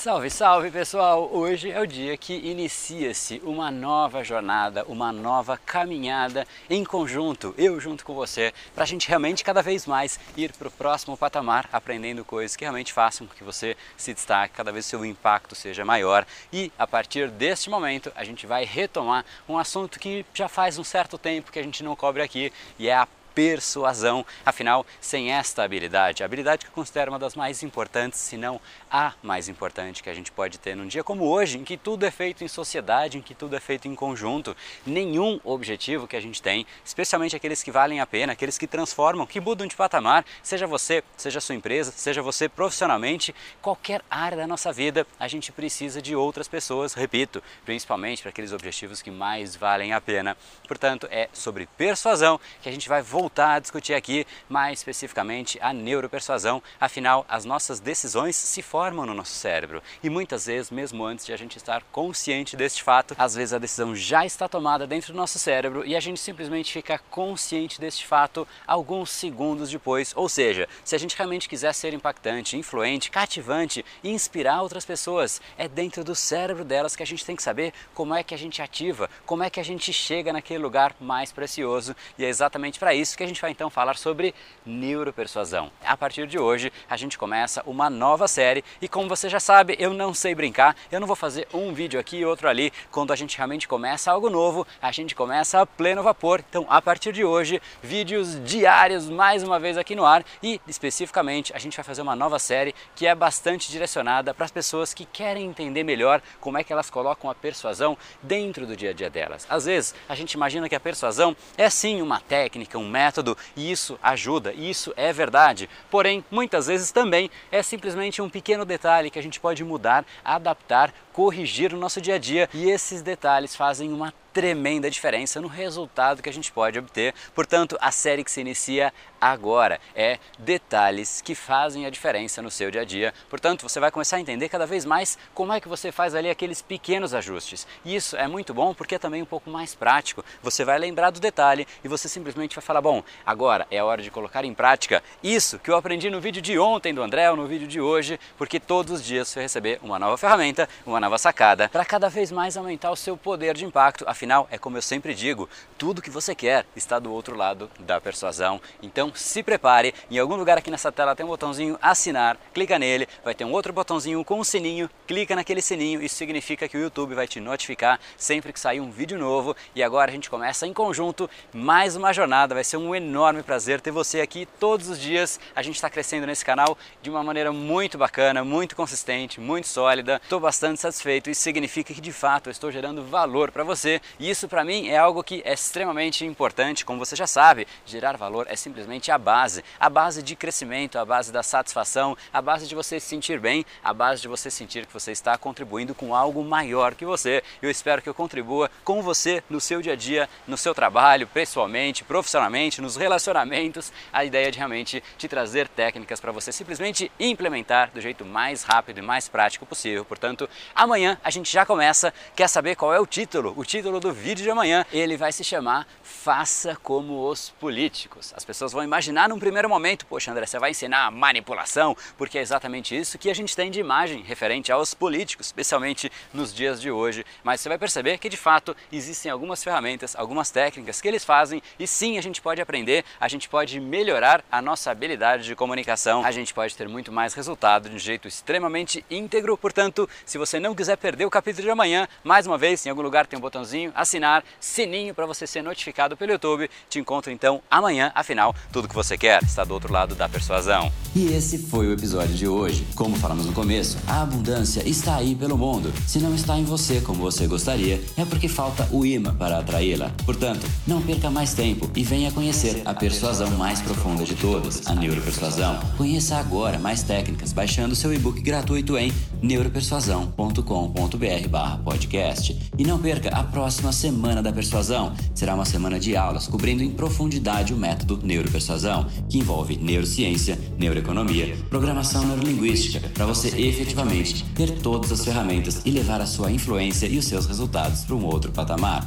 Salve, salve pessoal! Hoje é o dia que inicia-se uma nova jornada, uma nova caminhada em conjunto, eu junto com você, para a gente realmente cada vez mais ir para o próximo patamar, aprendendo coisas que realmente façam com que você se destaque, cada vez seu impacto seja maior. E a partir deste momento a gente vai retomar um assunto que já faz um certo tempo que a gente não cobre aqui e é a persuasão. Afinal, sem esta habilidade, a habilidade que eu considero uma das mais importantes, se não a mais importante que a gente pode ter num dia como hoje, em que tudo é feito em sociedade, em que tudo é feito em conjunto, nenhum objetivo que a gente tem, especialmente aqueles que valem a pena, aqueles que transformam, que mudam de patamar, seja você, seja sua empresa, seja você profissionalmente, qualquer área da nossa vida, a gente precisa de outras pessoas, repito, principalmente para aqueles objetivos que mais valem a pena. Portanto, é sobre persuasão que a gente vai voltar voltar a discutir aqui mais especificamente a neuropersuasão. Afinal, as nossas decisões se formam no nosso cérebro e muitas vezes, mesmo antes de a gente estar consciente deste fato, às vezes a decisão já está tomada dentro do nosso cérebro e a gente simplesmente fica consciente deste fato alguns segundos depois. Ou seja, se a gente realmente quiser ser impactante, influente, cativante e inspirar outras pessoas, é dentro do cérebro delas que a gente tem que saber como é que a gente ativa, como é que a gente chega naquele lugar mais precioso e é exatamente para isso que a gente vai então falar sobre neuropersuasão. A partir de hoje, a gente começa uma nova série e como você já sabe, eu não sei brincar, eu não vou fazer um vídeo aqui e outro ali. Quando a gente realmente começa algo novo, a gente começa a pleno vapor. Então, a partir de hoje, vídeos diários mais uma vez aqui no ar e especificamente a gente vai fazer uma nova série que é bastante direcionada para as pessoas que querem entender melhor como é que elas colocam a persuasão dentro do dia a dia delas. Às vezes, a gente imagina que a persuasão é sim uma técnica, um método método e isso ajuda, isso é verdade. Porém, muitas vezes também é simplesmente um pequeno detalhe que a gente pode mudar, adaptar, corrigir no nosso dia a dia e esses detalhes fazem uma tremenda diferença no resultado que a gente pode obter. Portanto, a série que se inicia agora é detalhes que fazem a diferença no seu dia a dia. Portanto, você vai começar a entender cada vez mais como é que você faz ali aqueles pequenos ajustes. E isso é muito bom porque é também um pouco mais prático. Você vai lembrar do detalhe e você simplesmente vai falar: bom, agora é a hora de colocar em prática isso que eu aprendi no vídeo de ontem do André ou no vídeo de hoje, porque todos os dias você vai receber uma nova ferramenta, uma nova sacada para cada vez mais aumentar o seu poder de impacto. Afinal, é como eu sempre digo, tudo que você quer está do outro lado da persuasão. Então se prepare, em algum lugar aqui nessa tela tem um botãozinho assinar, clica nele, vai ter um outro botãozinho com um sininho, clica naquele sininho, isso significa que o YouTube vai te notificar sempre que sair um vídeo novo. E agora a gente começa em conjunto mais uma jornada, vai ser um enorme prazer ter você aqui todos os dias. A gente está crescendo nesse canal de uma maneira muito bacana, muito consistente, muito sólida. Estou bastante satisfeito, isso significa que de fato eu estou gerando valor para você e isso para mim é algo que é extremamente importante, como você já sabe, gerar valor é simplesmente a base, a base de crescimento, a base da satisfação, a base de você se sentir bem, a base de você sentir que você está contribuindo com algo maior que você. Eu espero que eu contribua com você no seu dia a dia, no seu trabalho, pessoalmente, profissionalmente, nos relacionamentos, a ideia de realmente te trazer técnicas para você simplesmente implementar do jeito mais rápido e mais prático possível. Portanto, amanhã a gente já começa. Quer saber qual é o título? O título do vídeo de amanhã, ele vai se chamar Faça como os políticos. As pessoas vão imaginar num primeiro momento, poxa André, você vai ensinar manipulação, porque é exatamente isso que a gente tem de imagem referente aos políticos, especialmente nos dias de hoje. Mas você vai perceber que de fato existem algumas ferramentas, algumas técnicas que eles fazem e sim a gente pode aprender, a gente pode melhorar a nossa habilidade de comunicação, a gente pode ter muito mais resultado de um jeito extremamente íntegro. Portanto, se você não quiser perder o capítulo de amanhã, mais uma vez, em algum lugar tem um botãozinho assinar, sininho para você ser notificado pelo YouTube. Te encontro então amanhã, afinal, tudo que você quer está do outro lado da persuasão. E esse foi o episódio de hoje. Como falamos no começo, a abundância está aí pelo mundo. Se não está em você como você gostaria, é porque falta o imã para atraí-la. Portanto, não perca mais tempo e venha conhecer a persuasão mais profunda de todas, a neuropersuasão. Conheça agora mais técnicas baixando seu e-book gratuito em neuropersuasão.com.br/podcast. E não perca a próxima Semana da Persuasão. Será uma semana de aulas cobrindo em profundidade o método Neuropersuasão, que envolve neurociência, neuroeconomia, programação neurolinguística, para você efetivamente ter todas as ferramentas e levar a sua influência e os seus resultados para um outro patamar.